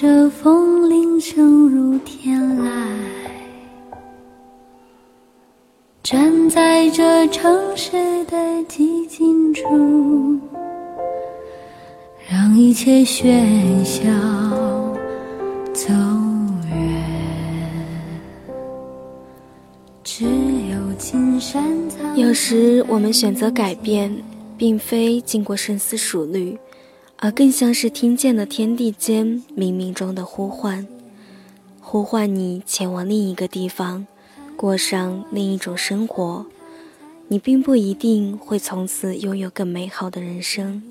着风铃声如天籁。站在这城市的寂静处，让一切喧嚣走远。只有金山藏。有时我们选择改变，并非经过深思熟虑，而更像是听见了天地间冥冥中的呼唤，呼唤你前往另一个地方，过上另一种生活。你并不一定会从此拥有更美好的人生，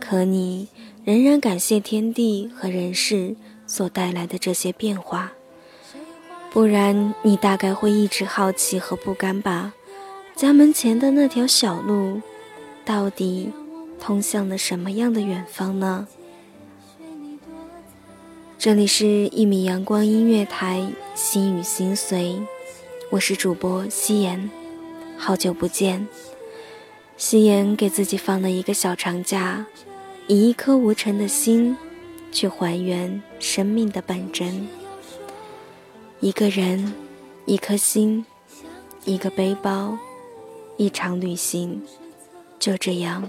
可你仍然感谢天地和人世所带来的这些变化。不然，你大概会一直好奇和不甘吧。家门前的那条小路，到底通向了什么样的远方呢？这里是《一米阳光音乐台》，心与心随，我是主播夕颜，好久不见。夕颜给自己放了一个小长假，以一颗无尘的心，去还原生命的本真。一个人，一颗心，一个背包，一场旅行，就这样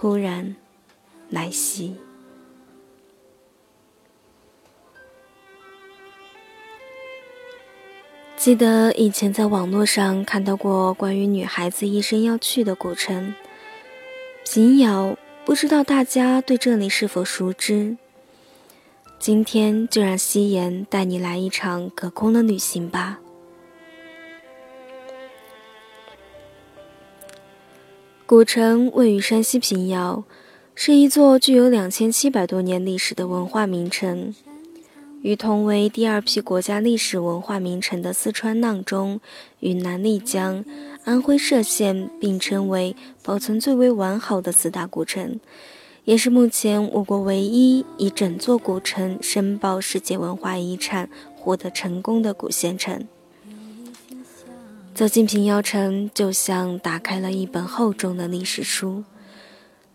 突然来袭。记得以前在网络上看到过关于女孩子一生要去的古城平遥，不知道大家对这里是否熟知？今天就让夕颜带你来一场隔空的旅行吧。古城位于山西平遥，是一座具有两千七百多年历史的文化名城，与同为第二批国家历史文化名城的四川阆中、云南丽江、安徽歙县并称为保存最为完好的四大古城。也是目前我国唯一以整座古城申报世界文化遗产获得成功的古县城。走进平遥城，就像打开了一本厚重的历史书，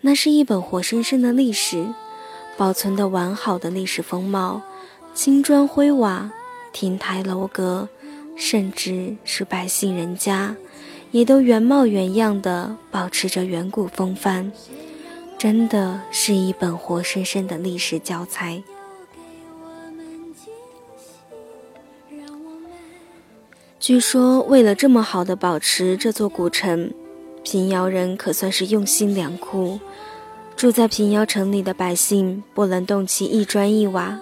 那是一本活生生的历史，保存的完好的历史风貌，青砖灰瓦、亭台楼阁，甚至是百姓人家，也都原貌原样的保持着远古风范。真的是一本活生生的历史教材。据说，为了这么好的保持这座古城，平遥人可算是用心良苦。住在平遥城里的百姓不能动其一砖一瓦，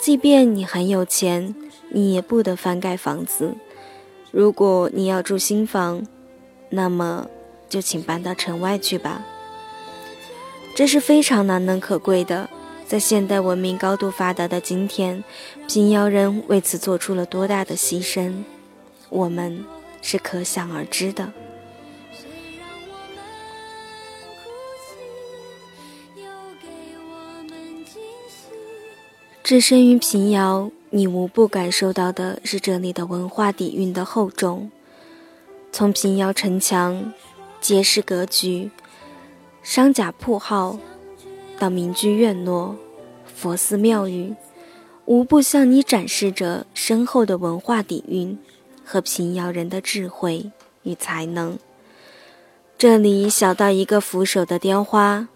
即便你很有钱，你也不得翻盖房子。如果你要住新房，那么就请搬到城外去吧。这是非常难能可贵的，在现代文明高度发达的今天，平遥人为此做出了多大的牺牲，我们是可想而知的。置身于平遥，你无不感受到的是这里的文化底蕴的厚重。从平遥城墙、街市格局。商贾铺号，到民居院落、佛寺庙宇，无不向你展示着深厚的文化底蕴和平遥人的智慧与才能。这里小到一个扶手的雕花，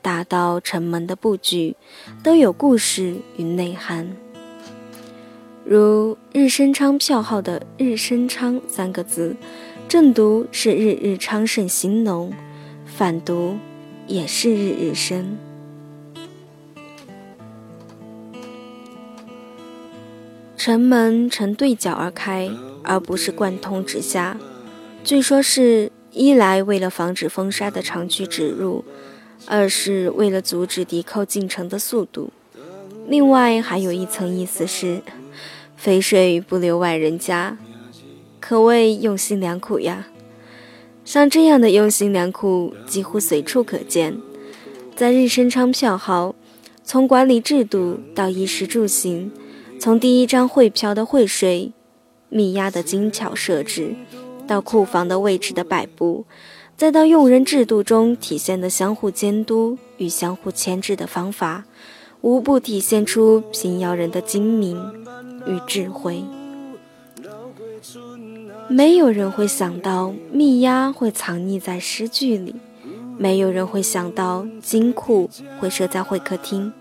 大到城门的布局，都有故事与内涵。如日升昌票号的“日升昌”三个字，正读是“日日昌盛兴隆”，反读。也是日日升。城门呈对角而开，而不是贯通直下。据说是一来为了防止风沙的长驱直入，二是为了阻止敌寇进城的速度。另外还有一层意思是，肥水不流外人家，可谓用心良苦呀。像这样的用心良苦，几乎随处可见。在日升昌票号，从管理制度到衣食住行，从第一张汇票的汇税、密押的精巧设置，到库房的位置的摆布，再到用人制度中体现的相互监督与相互牵制的方法。无不体现出平遥人的精明与智慧。没有人会想到密押会藏匿在诗句里，没有人会想到金库会设在会客厅。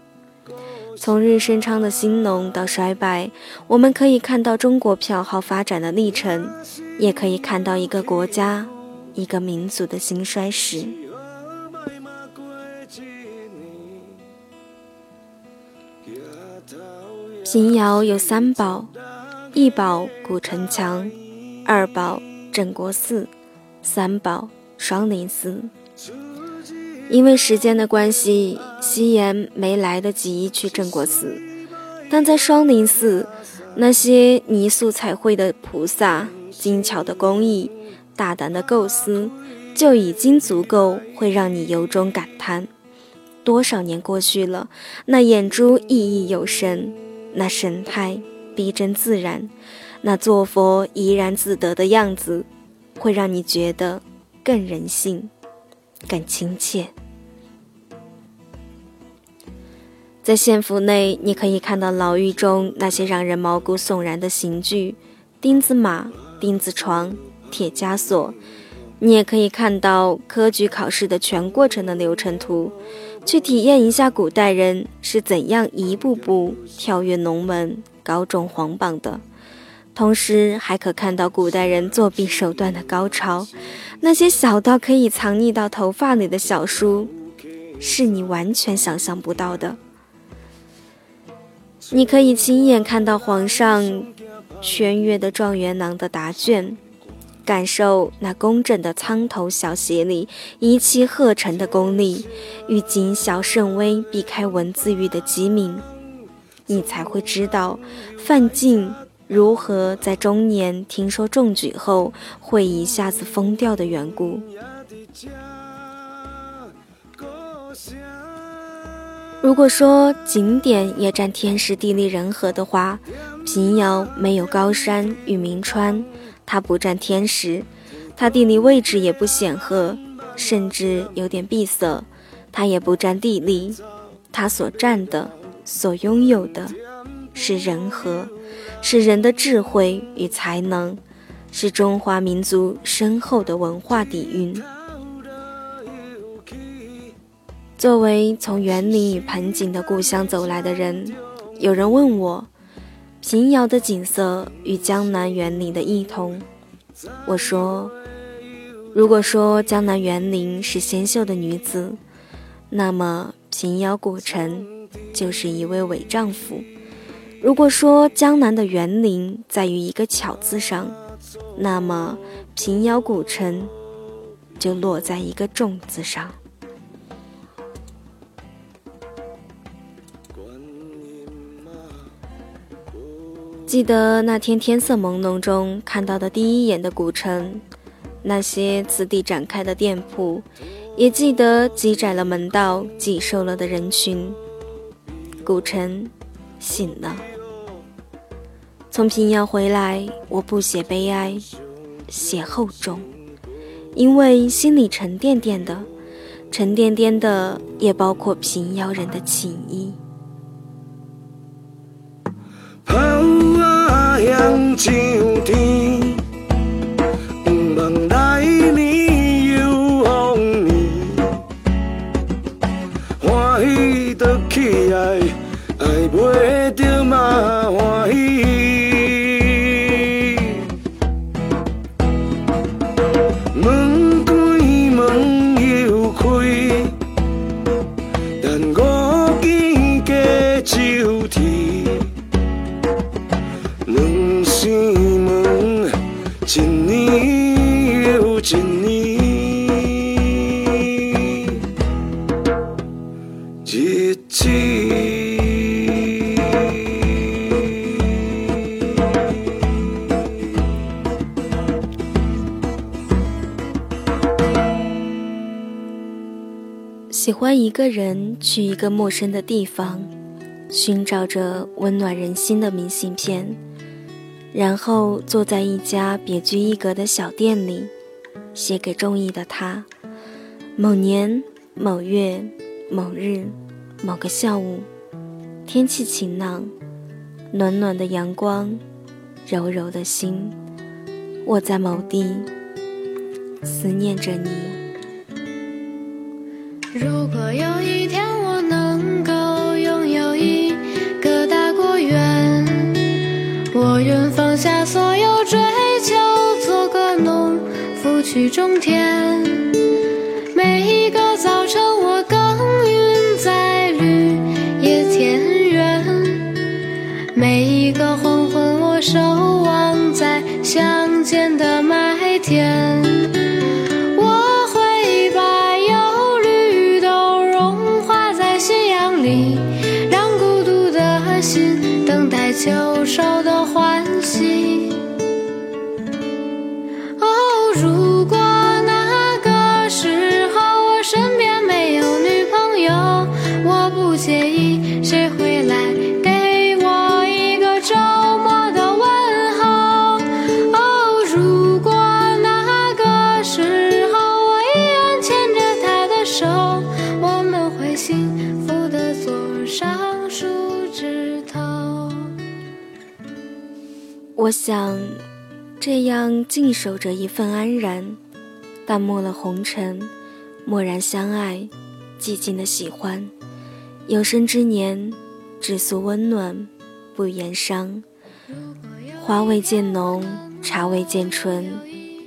从日升昌的兴隆到衰败，我们可以看到中国票号发展的历程，也可以看到一个国家、一个民族的兴衰史。平遥有三宝：一宝古城墙，二宝镇国寺，三宝双林寺。因为时间的关系，夕颜没来得及去镇国寺，但在双林寺，那些泥塑彩绘的菩萨、精巧的工艺、大胆的构思，就已经足够会让你由衷感叹：多少年过去了，那眼珠熠熠有神。那神态逼真自然，那做佛怡然自得的样子，会让你觉得更人性、更亲切。在县府内，你可以看到牢狱中那些让人毛骨悚然的刑具：钉子马、钉子床、铁枷锁。你也可以看到科举考试的全过程的流程图。去体验一下古代人是怎样一步步跳跃龙门、高中皇榜的，同时还可看到古代人作弊手段的高超。那些小到可以藏匿到头发里的小书，是你完全想象不到的。你可以亲眼看到皇上圈阅的状元郎的答卷。感受那工整的苍头小写里一气呵成的功力与谨小慎微避开文字狱的机敏，你才会知道范进如何在中年听说中举后会一下子疯掉的缘故。如果说景点也占天时地利人和的话，平遥没有高山与名川。它不占天时，它地理位置也不显赫，甚至有点闭塞。它也不占地利，它所占的、所拥有的，是人和，是人的智慧与才能，是中华民族深厚的文化底蕴。作为从园林与盆景的故乡走来的人，有人问我。平遥的景色与江南园林的异同。我说，如果说江南园林是纤秀的女子，那么平遥古城就是一位伪丈夫。如果说江南的园林在于一个巧字上，那么平遥古城就落在一个重字上。记得那天天色朦胧中看到的第一眼的古城，那些此地展开的店铺，也记得挤窄了门道、挤瘦了的人群。古城醒了。从平遥回来，我不写悲哀，写厚重，因为心里沉甸甸的，沉甸甸的也包括平遥人的情谊。向上天，喜欢一个人去一个陌生的地方，寻找着温暖人心的明信片，然后坐在一家别具一格的小店里，写给中意的他。某年某月某日某个下午，天气晴朗，暖暖的阳光，柔柔的心，我在某地思念着你。如果有一天我能够拥有一个大果园，我愿放下所有追求，做个农夫去种田。我想，这样静守着一份安然，淡漠了红尘，默然相爱，寂静的喜欢。有生之年，只诉温暖，不言伤。花未见浓，茶未见醇，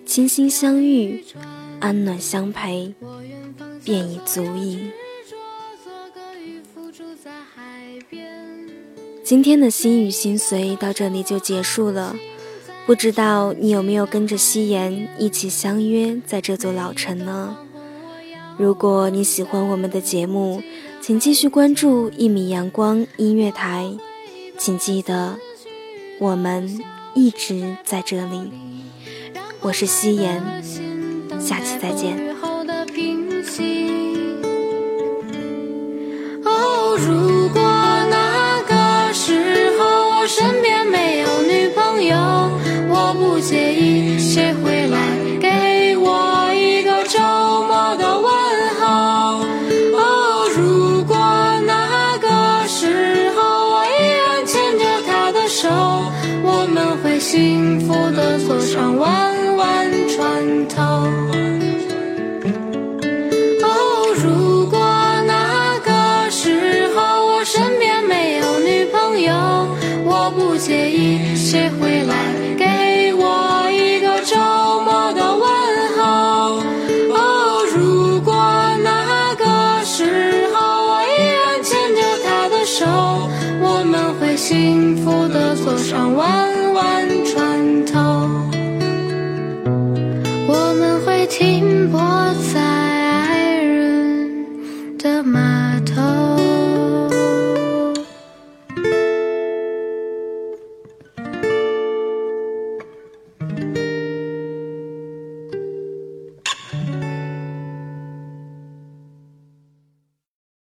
倾心相遇，安暖相陪，便已足矣。今天的心语心随到这里就结束了，不知道你有没有跟着夕颜一起相约在这座老城呢？如果你喜欢我们的节目，请继续关注一米阳光音乐台，请记得我们一直在这里。我是夕颜，下期再见。的坐上弯弯